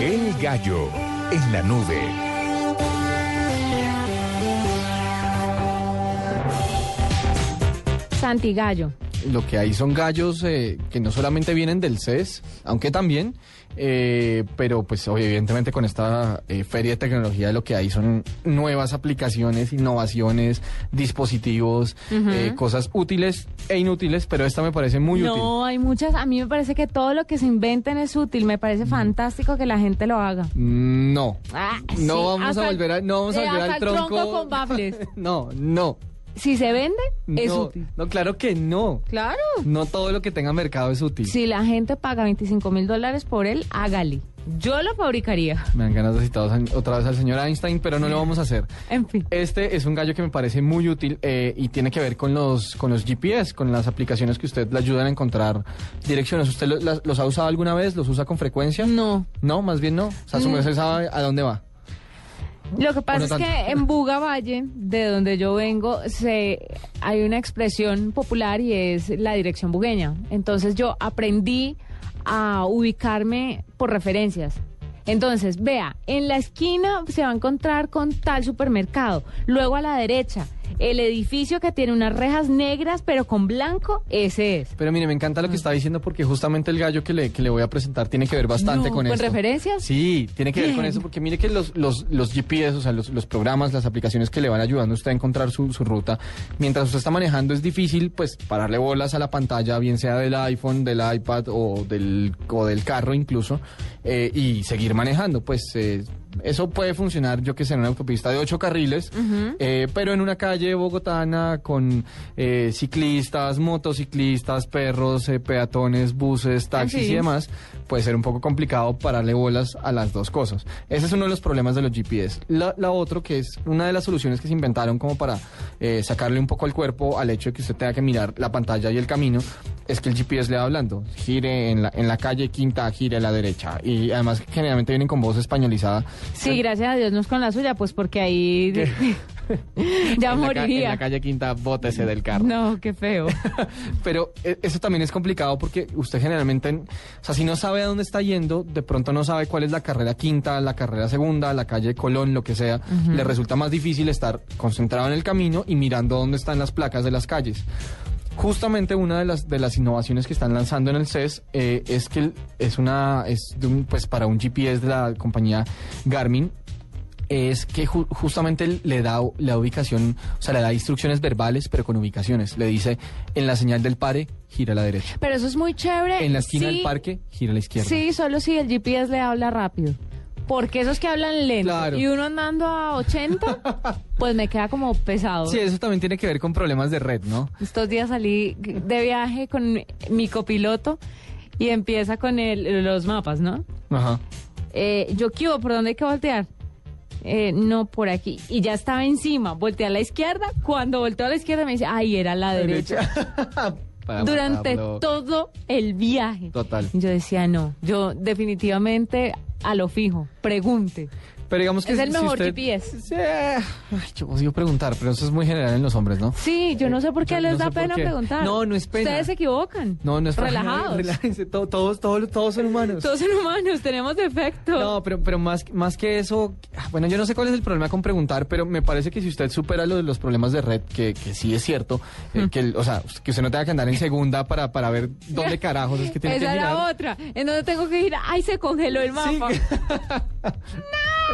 El gallo en la nube. Santi Gallo. Lo que hay son gallos eh, que no solamente vienen del CES, aunque también, eh, pero pues evidentemente con esta eh, feria de tecnología lo que hay son nuevas aplicaciones, innovaciones, dispositivos, cosas útiles e inútiles, pero esta me parece muy útil. No, hay muchas. A mí me parece que todo lo que se inventen es útil. Me parece fantástico que la gente lo haga. Mm, No. Ah, No sí, vamos a volver a, no vamos a volver al tronco. tronco con no, no. Si se vende, es no, útil. no, claro que no. Claro. No todo lo que tenga mercado es útil. Si la gente paga 25 mil dólares por él, hágale. Yo lo fabricaría. Me dan ganas de citar otra vez al señor Einstein, pero no lo vamos a hacer. En fin. Este es un gallo que me parece muy útil eh, y tiene que ver con los, con los GPS, con las aplicaciones que usted le ayudan a encontrar direcciones. ¿Usted lo- las- los ha usado alguna vez? ¿Los usa con frecuencia? No. No, más bien no. O sea, su merced sabe a dónde va. Lo que pasa no es que en Buga Valle, de donde yo vengo, se hay una expresión popular y es la dirección bugueña. Entonces yo aprendí a ubicarme por referencias. Entonces, vea, en la esquina se va a encontrar con tal supermercado. Luego a la derecha, el edificio que tiene unas rejas negras pero con blanco, ese es. Pero mire, me encanta lo que está diciendo porque justamente el gallo que le, que le voy a presentar tiene que ver bastante No, con ¿con esto. referencias? Sí, tiene que ver con eso porque mire que los, los, los GPS, o sea, los, los programas, las aplicaciones que le van ayudando a usted a encontrar su, su ruta, mientras usted está manejando es difícil pues pararle bolas a la pantalla, bien sea del iPhone, del iPad o del, o del carro incluso, eh, y seguir manejando. Pues eh, eso puede funcionar, yo que sé, en una autopista de ocho carriles, eh, pero en una calle bogotana con eh, ciclistas, motociclistas, perros, eh, peatones, buses, taxis sí. y demás, puede ser un poco complicado pararle bolas a las dos cosas. Ese es uno de los problemas de los GPS. La, la otro, que es una de las soluciones que se inventaron como para eh, sacarle un poco al cuerpo al hecho de que usted tenga que mirar la pantalla y el camino, es que el GPS le va hablando. Gire en la, en la calle quinta, gire a la derecha. Y además generalmente vienen con voz españolizada. Sí, gracias a Dios no es con la suya, pues porque ahí ya En la ca- En moriría. la calle quinta, bótese del carro. No, qué feo. Pero eh, eso también es complicado porque usted generalmente, o sea, si no sabe a dónde está yendo, de pronto no sabe cuál es la carrera quinta, la carrera segunda, la calle Colón, lo que sea, le resulta más difícil estar concentrado en el camino y mirando dónde están las placas de las calles. Justamente una de las de las innovaciones que están lanzando en el CES eh, es que es una es de un, pues para un GPS de la compañía Garmin es que ju- justamente le da la ubicación, o sea, le da instrucciones verbales, pero con ubicaciones. Le dice, en la señal del pare, gira a la derecha. Pero eso es muy chévere. En la esquina sí, del parque, gira a la izquierda. Sí, solo si el GPS le habla rápido. Porque esos que hablan lento Claro. y uno andando a 80, pues me queda como pesado. Sí, eso también tiene que ver con problemas de red, ¿no? Estos días salí de viaje con mi copiloto y empieza con el, los mapas, ¿no? Ajá. Eh, yo, ¿qué? ¿Por dónde hay que voltear? Eh, no, por aquí. Y ya estaba encima. Volteé a la izquierda. Cuando volteó a la izquierda me dice, ay, era la derecha. Para Durante matarlo. todo el viaje. Total. Yo decía, no, yo definitivamente a lo fijo, pregunte. Pero digamos que Es el si mejor usted- GPS. Sí, ay, yo a preguntar, pero eso es muy general en los hombres, ¿no? Sí, yo no sé por qué Yo les no da pena preguntar. No, no es pena. Ustedes se equivocan. No, no es Relajados. Relájense, to- todos, todos, todos son humanos. Todos son humanos, tenemos defectos. No, pero, pero más, más que eso, bueno, yo no sé cuál es el problema con preguntar, pero me parece que si usted supera lo de los problemas de red, que, que sí es cierto, eh, que, el- o sea, que usted no tenga que andar en segunda para, para ver dónde carajos es que tiene Esa que era mirar. otra. En donde tengo que ir, ay, se congeló el Sí. mapa.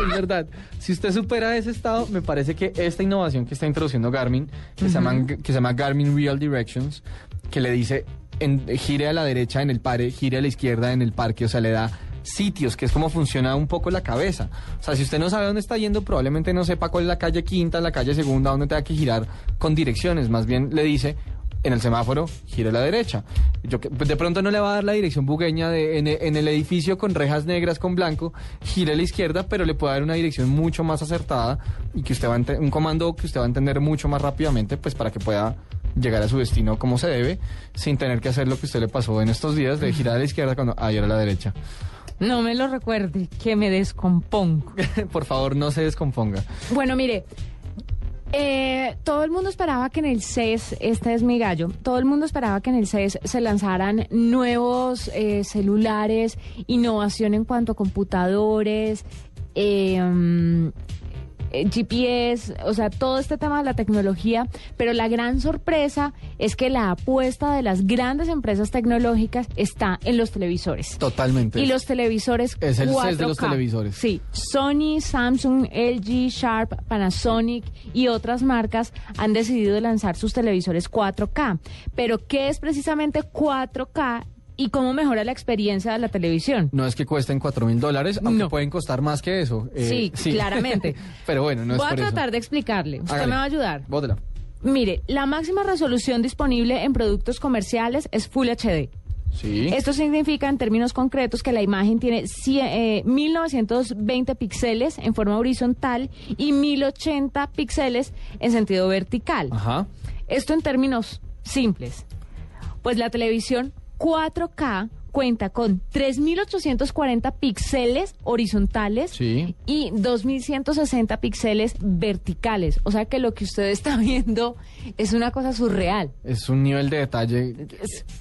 Es verdad. Si usted supera ese estado, me parece que esta innovación que está introduciendo Garmin, que, se, llama, que se llama Garmin Real Directions, que le dice en- gire a la derecha en el pare, gire a la izquierda en el parque, o sea, le da sitios, que es como funciona un poco la cabeza. O sea, si usted no sabe dónde está yendo, probablemente no sepa cuál es la calle quinta, la calle segunda, dónde tenga que girar con direcciones. Más bien le dice, en el semáforo, gire a la derecha. Yo, que- de pronto no le va a dar la dirección bugueña de, en, en el edificio con rejas negras con blanco, gire a la izquierda, pero le puede dar una dirección mucho más acertada y que usted va a un comando que usted va a entender mucho más rápidamente, pues para que pueda llegar a su destino como se debe, sin tener que hacer lo que usted le pasó en estos días de girar a la izquierda cuando ayer a la derecha. No me lo recuerde, que me descompongo. Por favor, no se descomponga. Bueno, mire, Eh, todo el mundo esperaba que en el CES, este es mi gallo, todo el mundo esperaba que en el CES se lanzaran nuevos eh, celulares, innovación en cuanto a computadores, eh, eh, GPS, o sea, todo este tema de la tecnología, pero la gran sorpresa es que la apuesta de las grandes empresas tecnológicas está en los televisores. Totalmente. Y los televisores Es el CES de los 4K. televisores. Sí, Sony, Samsung, LG, Sharp, Panasonic y otras marcas han decidido lanzar sus televisores 4K. Pero ¿qué es precisamente 4K y cómo mejora la experiencia de la televisión? No es que cuesten cuatro mil dólares, aunque No. pueden costar más que eso. Eh, Sí, claramente. Pero bueno, no Voy es a por tratar eso. de explicarle. Usted Hágale. me va a ayudar. Bótela. Mire, la máxima resolución disponible en productos comerciales es Full HD. Sí. Esto significa en términos concretos que la imagen tiene cien- eh, 1920 píxeles en forma horizontal y 1080 píxeles en sentido vertical. Ajá. Esto en términos simples. Pues la televisión 4K cuenta con 3.840 píxeles horizontales Sí. y 2.160 píxeles verticales. O sea que lo que usted está viendo es una cosa surreal. Es un nivel de detalle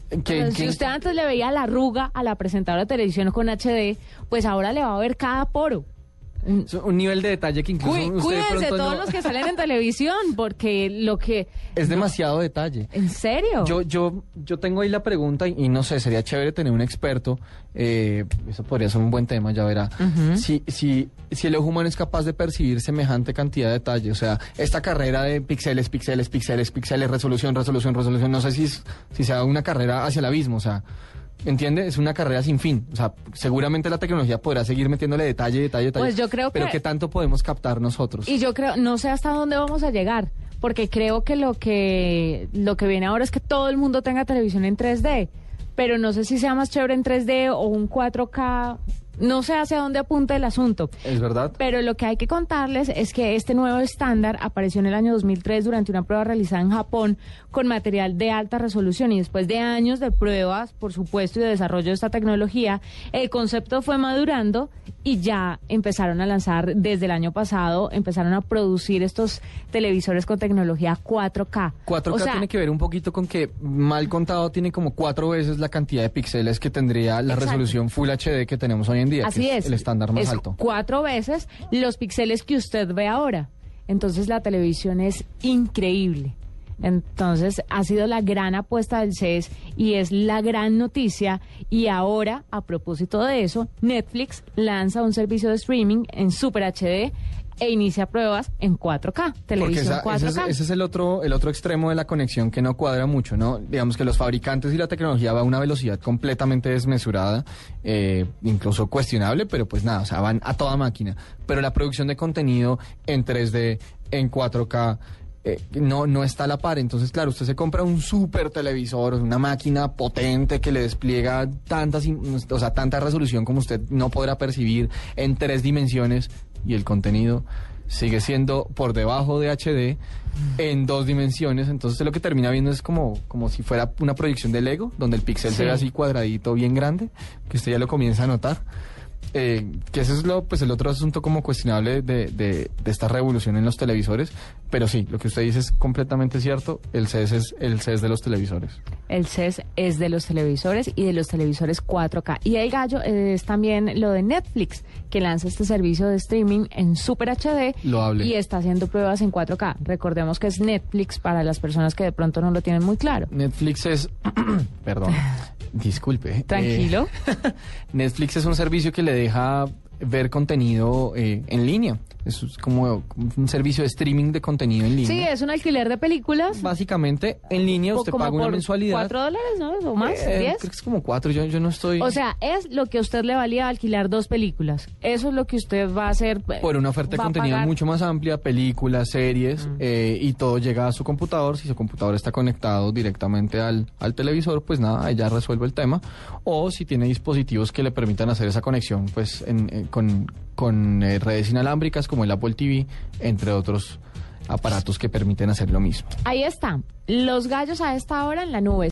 que, que- si usted antes le veía la arruga a la presentadora de televisión con HD, pues ahora le va a ver cada poro. Un- es un nivel de detalle que incluso Cuí- usted de cuídense pronto todos no- los que salen en televisión, porque lo que... es demasiado detalle. ¿En serio? Yo, yo, yo tengo ahí la pregunta y, y no sé, sería chévere tener un experto. eh, eso podría ser un buen tema, ya verá. si, si, si el ojo humano es capaz de percibir semejante cantidad de detalle, o sea, esta carrera de píxeles, píxeles, píxeles, píxeles, resolución, resolución, resolución, no sé si, es- si sea una carrera hacia el abismo, o sea. ¿Entiende? Es una carrera sin fin. O sea, seguramente la tecnología podrá seguir metiéndole detalle, detalle, detalle. Pues yo creo Pero que- ¿qué tanto podemos captar nosotros? Y yo creo, no sé hasta dónde vamos a llegar, porque creo que lo que lo que viene ahora es que todo el mundo tenga televisión en 3D, pero no sé si sea más chévere en 3D o un 4K, no sé hacia dónde apunta el asunto. ¿Es verdad? Pero lo que hay que contarles es que este nuevo estándar apareció en el año 2003 durante una prueba realizada en Japón con material de alta resolución y después de años de pruebas, por supuesto, y de desarrollo de esta tecnología, el concepto fue madurando y ya empezaron a lanzar desde el año pasado, empezaron a producir estos televisores con tecnología 4K. 4K O sea, tiene que ver un poquito con que mal contado tiene como cuatro veces la cantidad de píxeles que tendría la Exacto. resolución Full HD que tenemos hoy en día, Así que es. el estándar más Es alto. Cuatro veces los píxeles que usted ve ahora. Entonces la televisión es increíble. Entonces ha sido la gran apuesta del CES y es la gran noticia. Y ahora, a propósito de eso, Netflix lanza un servicio de streaming en Super HD e inicia pruebas en 4K, Porque televisión esa- 4K. ese, es, ese es el otro el otro extremo de la conexión que no cuadra mucho, ¿no? Digamos que los fabricantes y la tecnología va a una velocidad completamente desmesurada, eh, incluso cuestionable, pero pues nada, o sea, van a toda máquina. Pero la producción de contenido en 3D, en 4K, eh, no, no está a la par. Entonces, claro, usted se compra un super televisor, una máquina potente que le despliega tantas, o sea, tanta resolución como usted no podrá percibir en tres dimensiones y el contenido sigue siendo por debajo de HD en dos dimensiones. Entonces, lo que termina viendo es como, como si fuera una proyección de Lego, donde el píxel se Sí. ve así cuadradito, bien grande, que usted ya lo comienza a notar. Eh, que ese es lo, pues el otro asunto como cuestionable de, de, de esta revolución en los televisores. Pero sí, lo que usted dice es completamente cierto. El CES es el CES de los televisores. El CES es de los televisores y de los televisores 4K. Y el gallo es también lo de Netflix, que lanza este servicio de streaming en Super HD Loable. y está haciendo pruebas en 4K. Recordemos que es Netflix para las personas que de pronto no lo tienen muy claro. Netflix es... perdón. Disculpe. eh, Tranquilo. Netflix es un servicio que le deja ver contenido eh, en línea. Es como un servicio de streaming de contenido en línea. Sí, es un alquiler de películas. Básicamente, en línea usted paga una mensualidad. ¿Cuatro dólares, no? ¿O más? Eh, ¿Diez? Creo que es como cuatro. Yo, yo no estoy... O sea, es lo que a usted le valía alquilar dos películas. Eso es lo que usted va a hacer. eh, por una oferta de contenido pagar. mucho más amplia, películas, series, eh, y todo llega a su computador. Si su computador está conectado directamente al, al televisor, pues nada, ella resuelve el tema. O si tiene dispositivos que le permitan hacer esa conexión, pues en- eh, con, con eh, redes inalámbricas como el Apple TV, entre otros aparatos que permiten hacer lo mismo. Ahí está. Los gallos a esta hora en la nube.